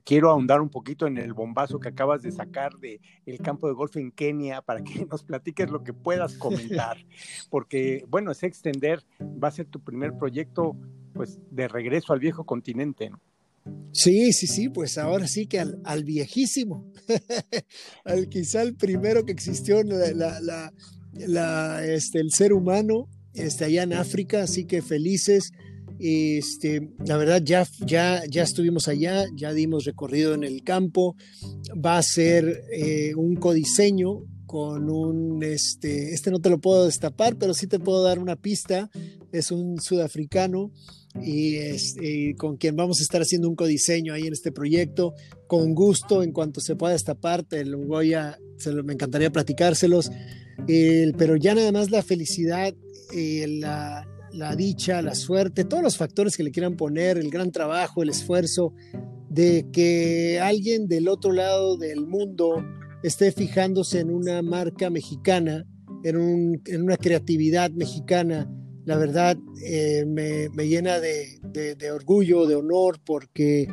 Quiero ahondar un poquito en el bombazo que acabas de sacar de el campo de golf en Kenia para que nos platiques lo que puedas comentar, porque bueno, es extender, va a ser tu primer proyecto pues de regreso al viejo continente. Sí, sí, sí, pues ahora sí que al, viejísimo, al quizá el primero que existió la, este, el ser humano este, allá en África, así que felices este, la verdad, ya, ya, ya estuvimos allá, ya dimos recorrido en el campo. Va a ser eh, un codiseño con un, este, este no te lo puedo destapar, pero sí te puedo dar una pista. Es un sudafricano y, este, con quien vamos a estar haciendo un codiseño ahí en este proyecto. Con gusto, en cuanto se pueda destapar, te lo voy a, me encantaría platicárselos. pero ya nada más la felicidad, eh, la, la dicha, la suerte, todos los factores que le quieran poner, el gran trabajo, el esfuerzo de que alguien del otro lado del mundo esté fijándose en una marca mexicana, en, una creatividad mexicana, la verdad eh, me, llena de, orgullo, de honor, porque,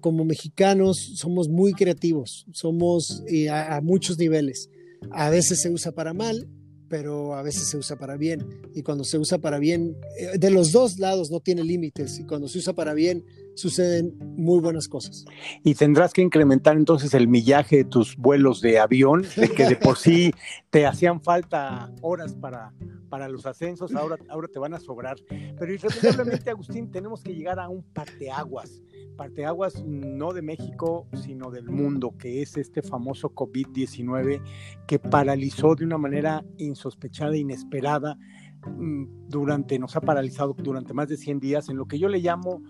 como mexicanos somos muy creativos, somos a, muchos niveles. A veces se usa para mal, pero a veces se usa para bien. Y cuando se usa para bien, eh, de los dos lados no tiene límites. Y cuando se usa para bien, suceden muy buenas cosas. Y tendrás que incrementar entonces el millaje de tus vuelos de avión, de que de por sí te hacían falta horas para, para los ascensos, ahora, ahora te van a sobrar. Pero irremediablemente, Agustín, tenemos que llegar a un parteaguas. Parteaguas no de México, sino del mundo, que es este famoso COVID-19 que paralizó de una manera insospechada, inesperada, mm, durante, nos ha paralizado durante más de 100 días en lo que yo le llamo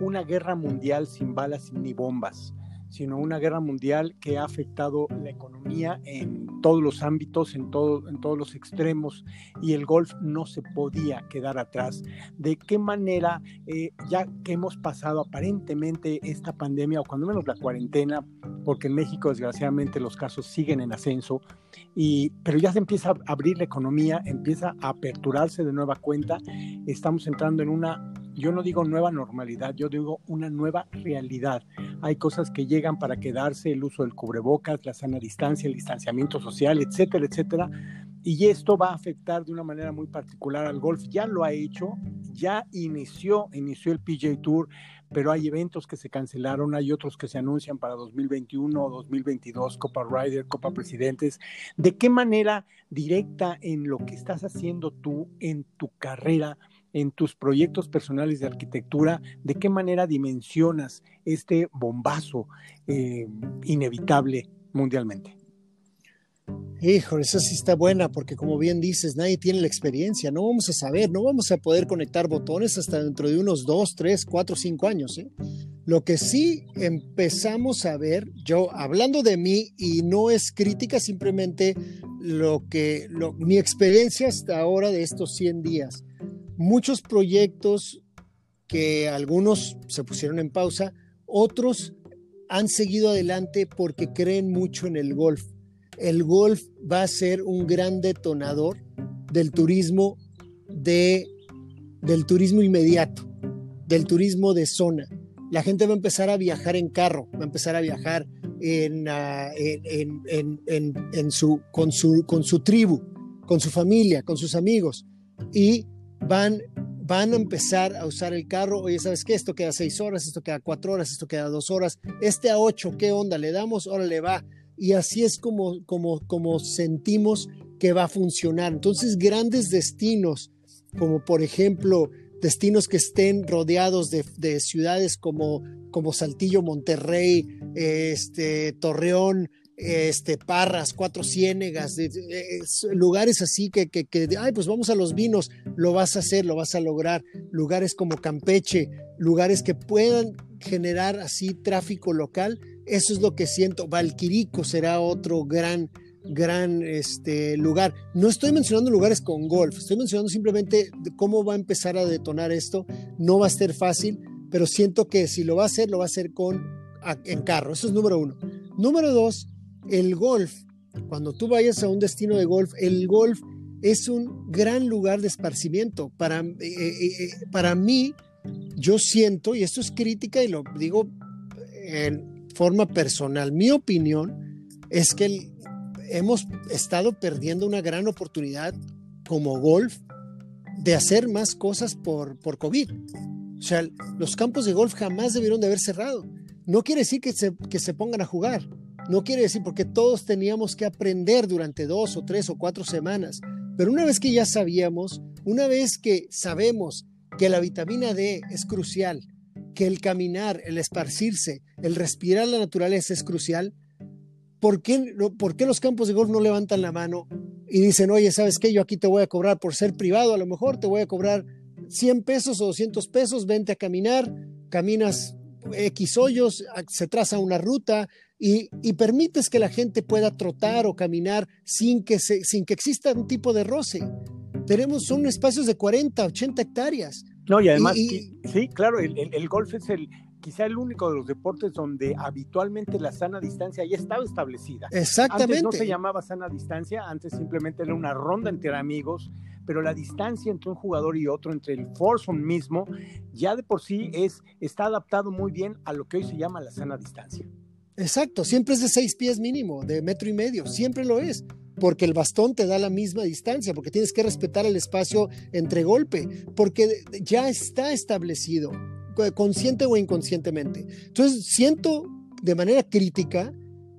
una guerra mundial sin balas ni bombas, sino una guerra mundial que ha afectado la economía en todos los ámbitos, en, todo, en todos los extremos, y el golf no se podía quedar atrás. ¿De qué manera, eh, ya que hemos pasado aparentemente esta pandemia, o cuando menos la cuarentena, porque en México desgraciadamente los casos siguen en ascenso, y, pero ya se empieza a abrir la economía, empieza a aperturarse de nueva cuenta, estamos entrando en una yo no digo nueva normalidad, yo digo una nueva realidad. Hay cosas que llegan para quedarse, el uso del cubrebocas, la sana distancia, el distanciamiento social, etcétera, etcétera. Y esto va a afectar de una manera muy particular al golf. Ya lo ha hecho, ya inició, inició el PJ Tour, pero hay eventos que se cancelaron, hay otros que se anuncian para 2021 o 2022, Copa Ryder, Copa Presidentes. ¿De qué manera directa en lo que estás haciendo tú en tu carrera? En tus proyectos personales de arquitectura, de qué manera dimensionas este bombazo eh, inevitable mundialmente. Hijo, esa sí está buena, porque como bien dices, nadie tiene la experiencia, no vamos a saber, no vamos a poder conectar botones hasta dentro de unos dos, tres, cuatro, cinco años. ¿eh? Lo que sí empezamos a ver, yo hablando de mí, y no es crítica, simplemente lo que, mi experiencia hasta ahora de estos 100 días, muchos proyectos que algunos se pusieron en pausa, otros han seguido adelante porque creen mucho en el golf. El golf va a ser un gran detonador del turismo de, del turismo inmediato, del turismo de zona. La gente va a empezar a viajar en carro, va a empezar a viajar en, ah, en, su, con, su, con su tribu, con su familia, con sus amigos. Y van, van a empezar a usar el carro. Oye, ¿sabes qué? Esto queda seis horas, esto queda cuatro horas, esto queda dos horas. Este a ocho, ¿qué onda? ¿Le damos? Ahora le va. Y así es como, como, como sentimos que va a funcionar. Entonces, grandes destinos, como por ejemplo destinos que estén rodeados de, de ciudades como, como Saltillo, Monterrey, este, Torreón, este, Parras, Cuatro Ciénegas, lugares así que, que, ay, pues vamos a los vinos, lo vas a hacer, lo vas a lograr, lugares como Campeche, lugares que puedan generar así tráfico local, eso es lo que siento. Valquirico será otro gran, gran este, lugar. No estoy mencionando lugares con golf, estoy mencionando simplemente cómo va a empezar a detonar esto. No va a ser fácil, pero siento que si lo va a hacer, lo va a hacer con en carro. Eso es número uno. Número dos, el golf, cuando tú vayas a un destino de golf, el golf es un gran lugar de esparcimiento. Para, eh, eh, eh, para mí, yo siento, y esto es crítica y lo digo en forma personal, mi opinión es que hemos estado perdiendo una gran oportunidad como golf de hacer más cosas por, por COVID. O sea, los campos de golf jamás debieron de haber cerrado. No quiere decir que se, que se pongan a jugar, no quiere decir porque todos teníamos que aprender durante dos o tres o cuatro semanas, pero una vez que ya sabíamos, una vez que sabemos que la vitamina D es crucial, que el caminar, el esparcirse, el respirar la naturaleza es crucial, ¿por qué, ¿por qué los campos de golf no levantan la mano y dicen, oye, ¿sabes qué? Yo aquí te voy a cobrar por ser privado, a lo mejor te voy a cobrar 100 pesos o 200 pesos, vente a caminar, caminas X hoyos, se traza una ruta, y, permites que la gente pueda trotar o caminar sin que, sin que exista un tipo de roce. Tenemos, son espacios de 40, 80 hectáreas. No, y además, sí, claro, el, golf es el, quizá el único de los deportes donde habitualmente la sana distancia ya estaba establecida. Exactamente. Antes no se llamaba sana distancia, antes simplemente era una ronda entre amigos, pero la distancia entre un jugador y otro, entre el foursome mismo, ya de por sí es, está adaptado muy bien a lo que hoy se llama la sana distancia. Exacto, siempre es de seis pies mínimo, de metro y medio, siempre lo es porque el bastón te da la misma distancia, porque tienes que respetar el espacio entre golpe, porque ya está establecido, consciente o inconscientemente. Entonces, siento de manera crítica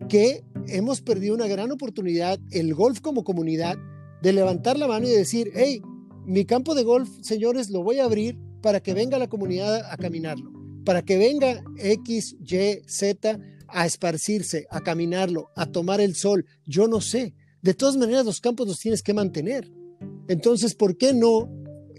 que hemos perdido una gran oportunidad, el golf como comunidad, de levantar la mano y decir, hey, mi campo de golf, señores, lo voy a abrir para que venga la comunidad a caminarlo, para que venga X, Y, Z a esparcirse, a caminarlo, a tomar el sol. Yo no sé, de todas maneras los campos los tienes que mantener. Entonces, ¿por qué no?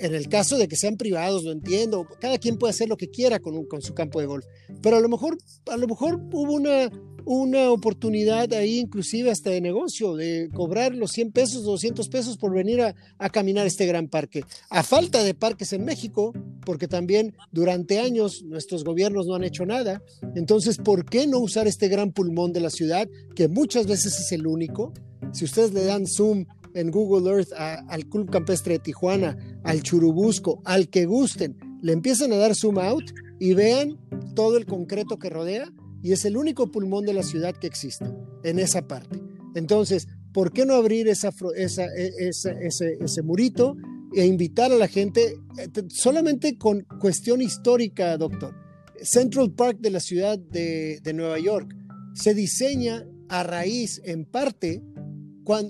En el caso de que sean privados, lo entiendo, cada quien puede hacer lo que quiera con, con su campo de golf, pero a lo mejor, a lo mejor hubo una, una oportunidad ahí, inclusive hasta de negocio, de cobrar los 100 pesos, 200 pesos por venir a, a, caminar este gran parque. A falta de parques en México, porque también durante años nuestros gobiernos no han hecho nada. Entonces, ¿por qué no usar este gran pulmón de la ciudad, que muchas veces es el único? Si ustedes le dan zoom en Google Earth al Club Campestre de Tijuana, al Churubusco, al que gusten, le empiezan a dar zoom out y vean todo el concreto que rodea y es el único pulmón de la ciudad que existe en esa parte. Entonces, ¿por qué no abrir esa, esa, e, ese, ese murito e invitar a la gente eh, solamente con cuestión histórica, doctor? Central Park de la ciudad de Nueva York se diseña a raíz, en parte,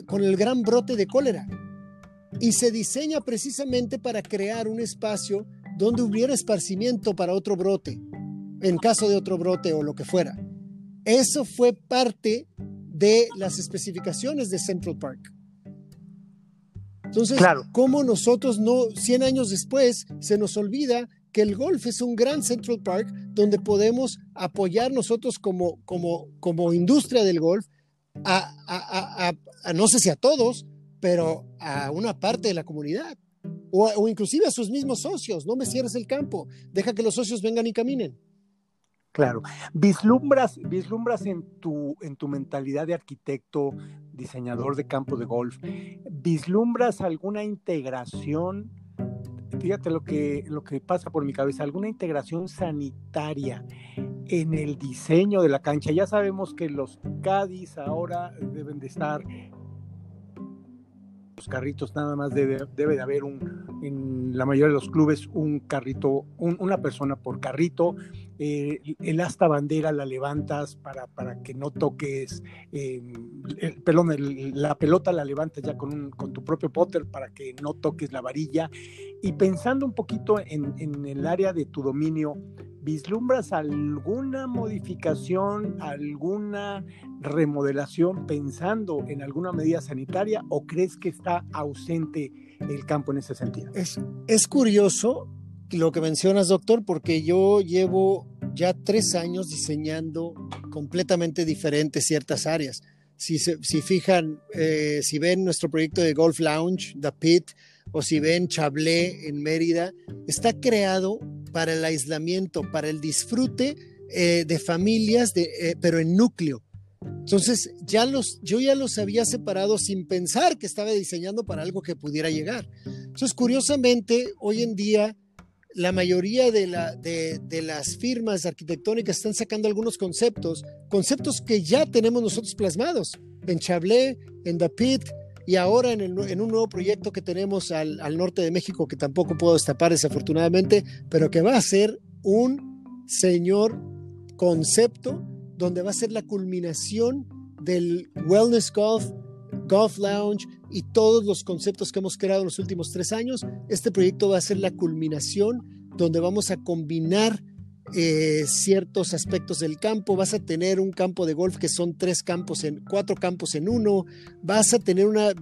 con el gran brote de cólera. Y se diseña precisamente para crear un espacio donde hubiera esparcimiento para otro brote, en caso de otro brote o lo que fuera. Eso fue parte de las especificaciones de Central Park. Entonces, claro. ¿cómo nosotros no, 100 años después, se nos olvida que el golf es un gran Central Park donde podemos apoyar nosotros como, como, como industria del golf a, no sé si a todos, pero a una parte de la comunidad. O, inclusive a sus mismos socios. No me cierres el campo. Deja que los socios vengan y caminen. Claro. Vislumbras, vislumbras en tu, en tu mentalidad de arquitecto, diseñador de campo de golf, vislumbras alguna integración, fíjate lo que, lo que pasa por mi cabeza, alguna integración sanitaria en el diseño de la cancha. Ya sabemos que los Cádiz ahora deben de estar los carritos nada más debe, debe, de haber un en la mayoría de los clubes un carrito una persona por carrito eh, el asta bandera la levantas para, para que no toques eh, el, perdón la pelota la levantas ya con, un, con tu propio potter para que no toques la varilla y pensando un poquito en, en el área de tu dominio ¿Vislumbras alguna modificación, alguna remodelación pensando en alguna medida sanitaria o crees que está ausente el campo en ese sentido? Es, es curioso lo que mencionas, doctor, porque yo llevo ya tres años diseñando completamente diferentes ciertas áreas. Si, se, si fijan, eh, si ven nuestro proyecto de Golf Lounge, The Pit, o si ven Chablé en Mérida, está creado para el aislamiento, para el disfrute eh, de familias, de, eh, pero en núcleo. Entonces, ya los, yo ya los había separado sin pensar que estaba diseñando para algo que pudiera llegar. Entonces, curiosamente, hoy en día, la mayoría de, la, de, de, las firmas arquitectónicas están sacando algunos conceptos, conceptos que ya tenemos nosotros plasmados en Chablé, en The Pit, y ahora en, un nuevo proyecto que tenemos al, norte de México, que tampoco puedo destapar desafortunadamente, pero que va a ser un señor concepto donde va a ser la culminación del Wellness Golf, Golf Lounge y todos los conceptos que hemos creado en los últimos tres años. Este proyecto va a ser la culminación donde vamos a combinar eh, ciertos aspectos del campo, vas a tener un campo de golf que son tres campos en cuatro campos en uno, vas a tener una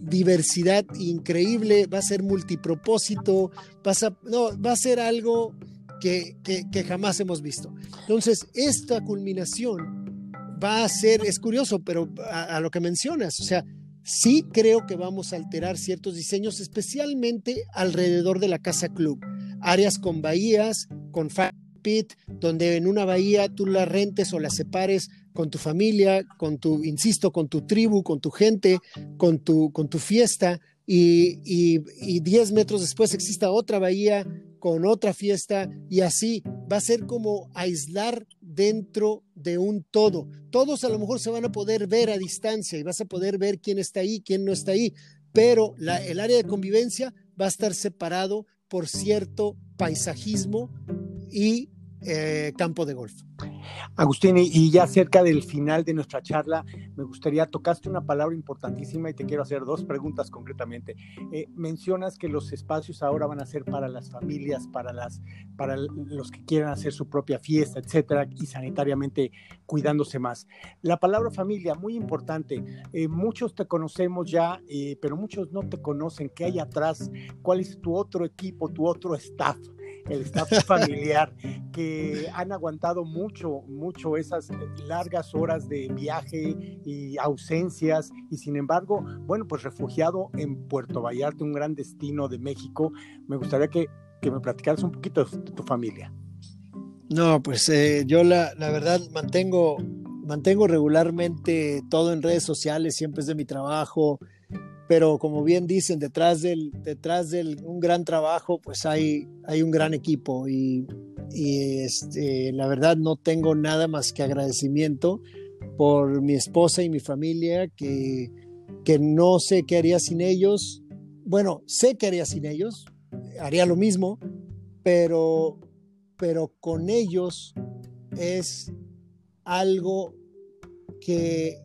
diversidad increíble, va a ser multipropósito, vas no, va a ser algo que, que, jamás hemos visto. Entonces, esta culminación va a ser, es curioso, pero a, a lo que mencionas, o sea, sí creo que vamos a alterar ciertos diseños, especialmente alrededor de la casa club. Áreas con bahías, con pit, donde en una bahía tú la rentes o la separes con tu familia, con tu, insisto, con tu tribu, con tu gente, con tu, con tu fiesta, y, y, 10 metros después exista otra bahía con otra fiesta, y así va a ser como aislar dentro de un todo. Todos a lo mejor se van a poder ver a distancia y vas a poder ver quién está ahí, quién no está ahí, pero el área de convivencia va a estar separado por cierto paisajismo y eh, campo de golf. Agustín, y ya cerca del final de nuestra charla, me gustaría, tocaste una palabra importantísima y te quiero hacer dos preguntas concretamente. Eh, mencionas que los espacios ahora van a ser para las familias, para, las, para los que quieran hacer su propia fiesta, etcétera, y sanitariamente cuidándose más. La palabra familia, muy importante. Eh, muchos te conocemos ya, pero muchos no te conocen. ¿Qué hay atrás? ¿Cuál es tu otro equipo, tu otro staff? El staff familiar, que han aguantado mucho, mucho esas largas horas de viaje y ausencias, y sin embargo, bueno, pues refugiado en Puerto Vallarta, un gran destino de México, me gustaría que, me platicaras un poquito de tu familia. No, pues eh, yo la, la verdad mantengo, mantengo regularmente todo en redes sociales, siempre es de mi trabajo, pero como bien dicen, detrás del, detrás del un gran trabajo, pues hay, hay un gran equipo y, y este, la verdad no tengo nada más que agradecimiento por mi esposa y mi familia, que, que no sé qué haría sin ellos. Bueno, sé qué haría sin ellos, haría lo mismo, pero, pero con ellos es algo que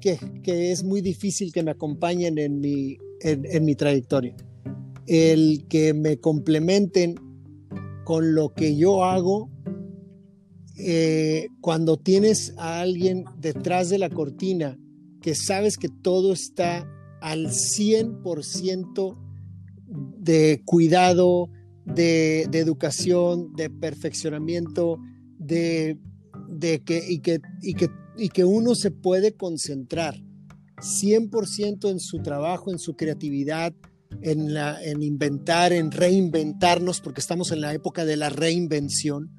que, es muy difícil que me acompañen en mi, en, mi trayectoria. El que me complementen con lo que yo hago, eh, cuando tienes a alguien detrás de la cortina que sabes que todo está al 100% de cuidado, de, educación, de perfeccionamiento, de, de y, que, y que y que uno se puede concentrar 100% en su trabajo, en su creatividad, en, la, en inventar, en reinventarnos, porque estamos en la época de la reinvención,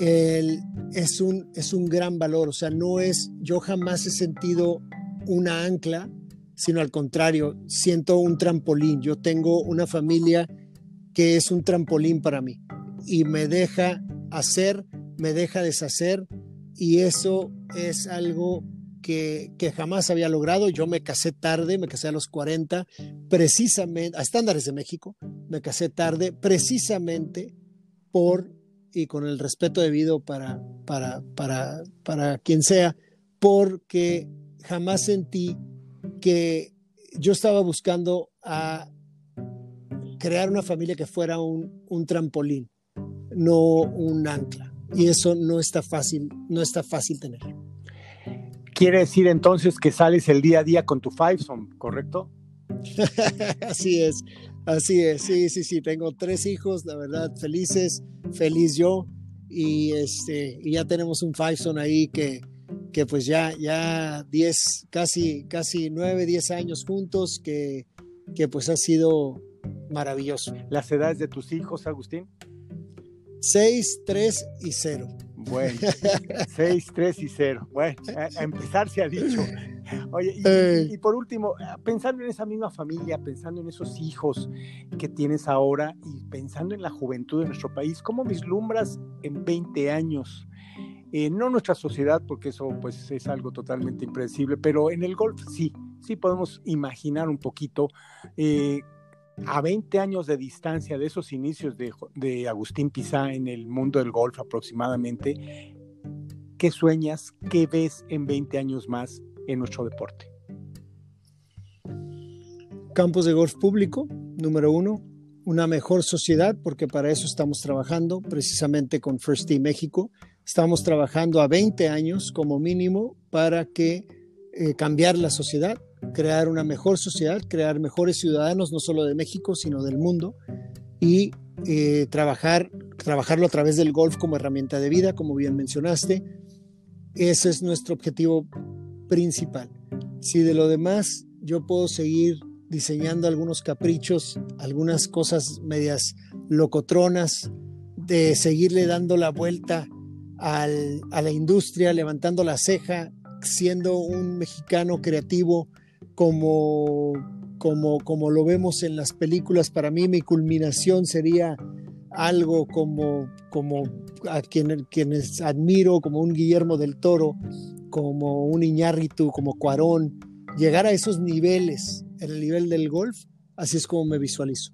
es, un, es un gran valor. O sea, no es, yo jamás he sentido una ancla, sino al contrario, siento un trampolín. Yo tengo una familia que es un trampolín para mí y me deja hacer, me deja deshacer, y eso es algo que, jamás había logrado. Yo me casé tarde, me casé a los 40, precisamente, a estándares de México, me casé tarde precisamente por, y con el respeto debido para, para, para, para quien sea, porque jamás sentí que yo estaba buscando a crear una familia que fuera un, un trampolín, no un ancla y eso no está fácil, no está fácil tener. Quiere decir entonces que sales el día a día con tu Fiveson, ¿correcto? así es, así es, sí, sí, sí, tengo tres hijos, la verdad, felices, feliz yo, y, este, y ya tenemos un Fiveson ahí que, que pues ya, ya 10, casi, casi 9, 10 años juntos, que, que pues ha sido maravilloso. ¿Las edades de tus hijos, Agustín? 6, 3 y 0. Bueno, 6, 3 y 0. Bueno, a, empezar se ha dicho. Oye, y, por último, pensando en esa misma familia, pensando en esos hijos que tienes ahora y pensando en la juventud de nuestro país, ¿cómo vislumbras en 20 años? Eh, no nuestra sociedad, porque eso pues es algo totalmente impredecible, pero en el golf sí, sí podemos imaginar un poquito eh, a 20 años de distancia de esos inicios de, Agustín Pizá en el mundo del golf aproximadamente, ¿qué sueñas, qué ves en 20 años más en nuestro deporte? Campos de golf público, número uno, una mejor sociedad, porque para eso estamos trabajando precisamente con First Team México. Estamos trabajando a 20 años como mínimo para que eh, cambiar la sociedad crear una mejor sociedad, crear mejores ciudadanos, no solo de México, sino del mundo, y eh, trabajar, trabajarlo a través del golf como herramienta de vida, como bien mencionaste. Ese es nuestro objetivo principal. Si de lo demás yo puedo seguir diseñando algunos caprichos, algunas cosas medias locotronas, de seguirle dando la vuelta a la industria, levantando la ceja, siendo un mexicano creativo como, como, como lo vemos en las películas. Para mí mi culminación sería algo como, como a quien, quienes admiro, como un Guillermo del Toro, como un Iñárritu, como Cuarón, llegar a esos niveles, en el nivel del golf, así es como me visualizo.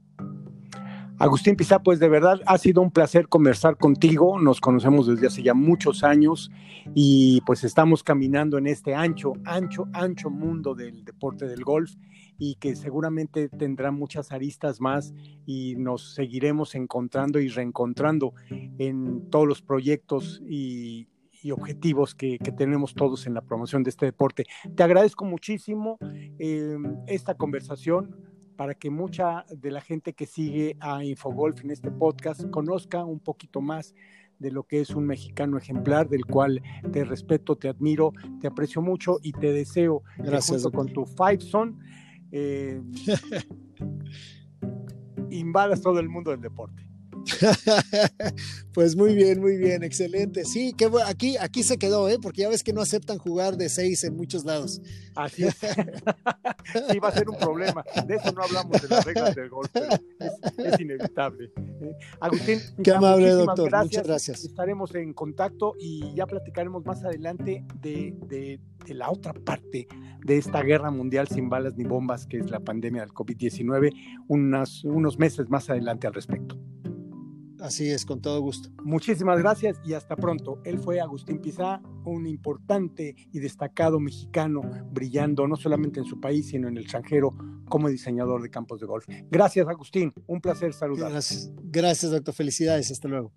Agustín Pizá, pues de verdad ha sido un placer conversar contigo. Nos conocemos desde hace ya muchos años y pues estamos caminando en este ancho, ancho, ancho mundo del deporte del golf y que seguramente tendrá muchas aristas más y nos seguiremos encontrando y reencontrando en todos los proyectos y, objetivos que, tenemos todos en la promoción de este deporte. Te agradezco muchísimo eh, esta conversación para que mucha de la gente que sigue a Infogolf en este podcast conozca un poquito más de lo que es un mexicano ejemplar, del cual te respeto, te admiro, te aprecio mucho y te deseo, Gracias, junto con tu Five Son, eh, invadas todo el mundo del deporte. pues muy bien, muy bien, excelente. Sí, que aquí, aquí se quedó, ¿eh? porque ya ves que no aceptan jugar de seis en muchos lados. Así es. sí, va a ser un problema. De eso no hablamos en las reglas del golf, pero es, inevitable. Agustín, qué amable doctor. Muchas gracias. Estaremos en contacto y ya platicaremos más adelante de, de, de la otra parte de esta guerra mundial sin balas ni bombas, que es la pandemia del COVID-19, unos meses más adelante al respecto. Así es, con todo gusto. Muchísimas gracias y hasta pronto. Él fue Agustín Pizá, un importante y destacado mexicano, brillando no solamente en su país, sino en el extranjero como diseñador de campos de golf. Gracias, Agustín. Un placer saludar. Gracias, gracias doctor. Felicidades. Hasta luego.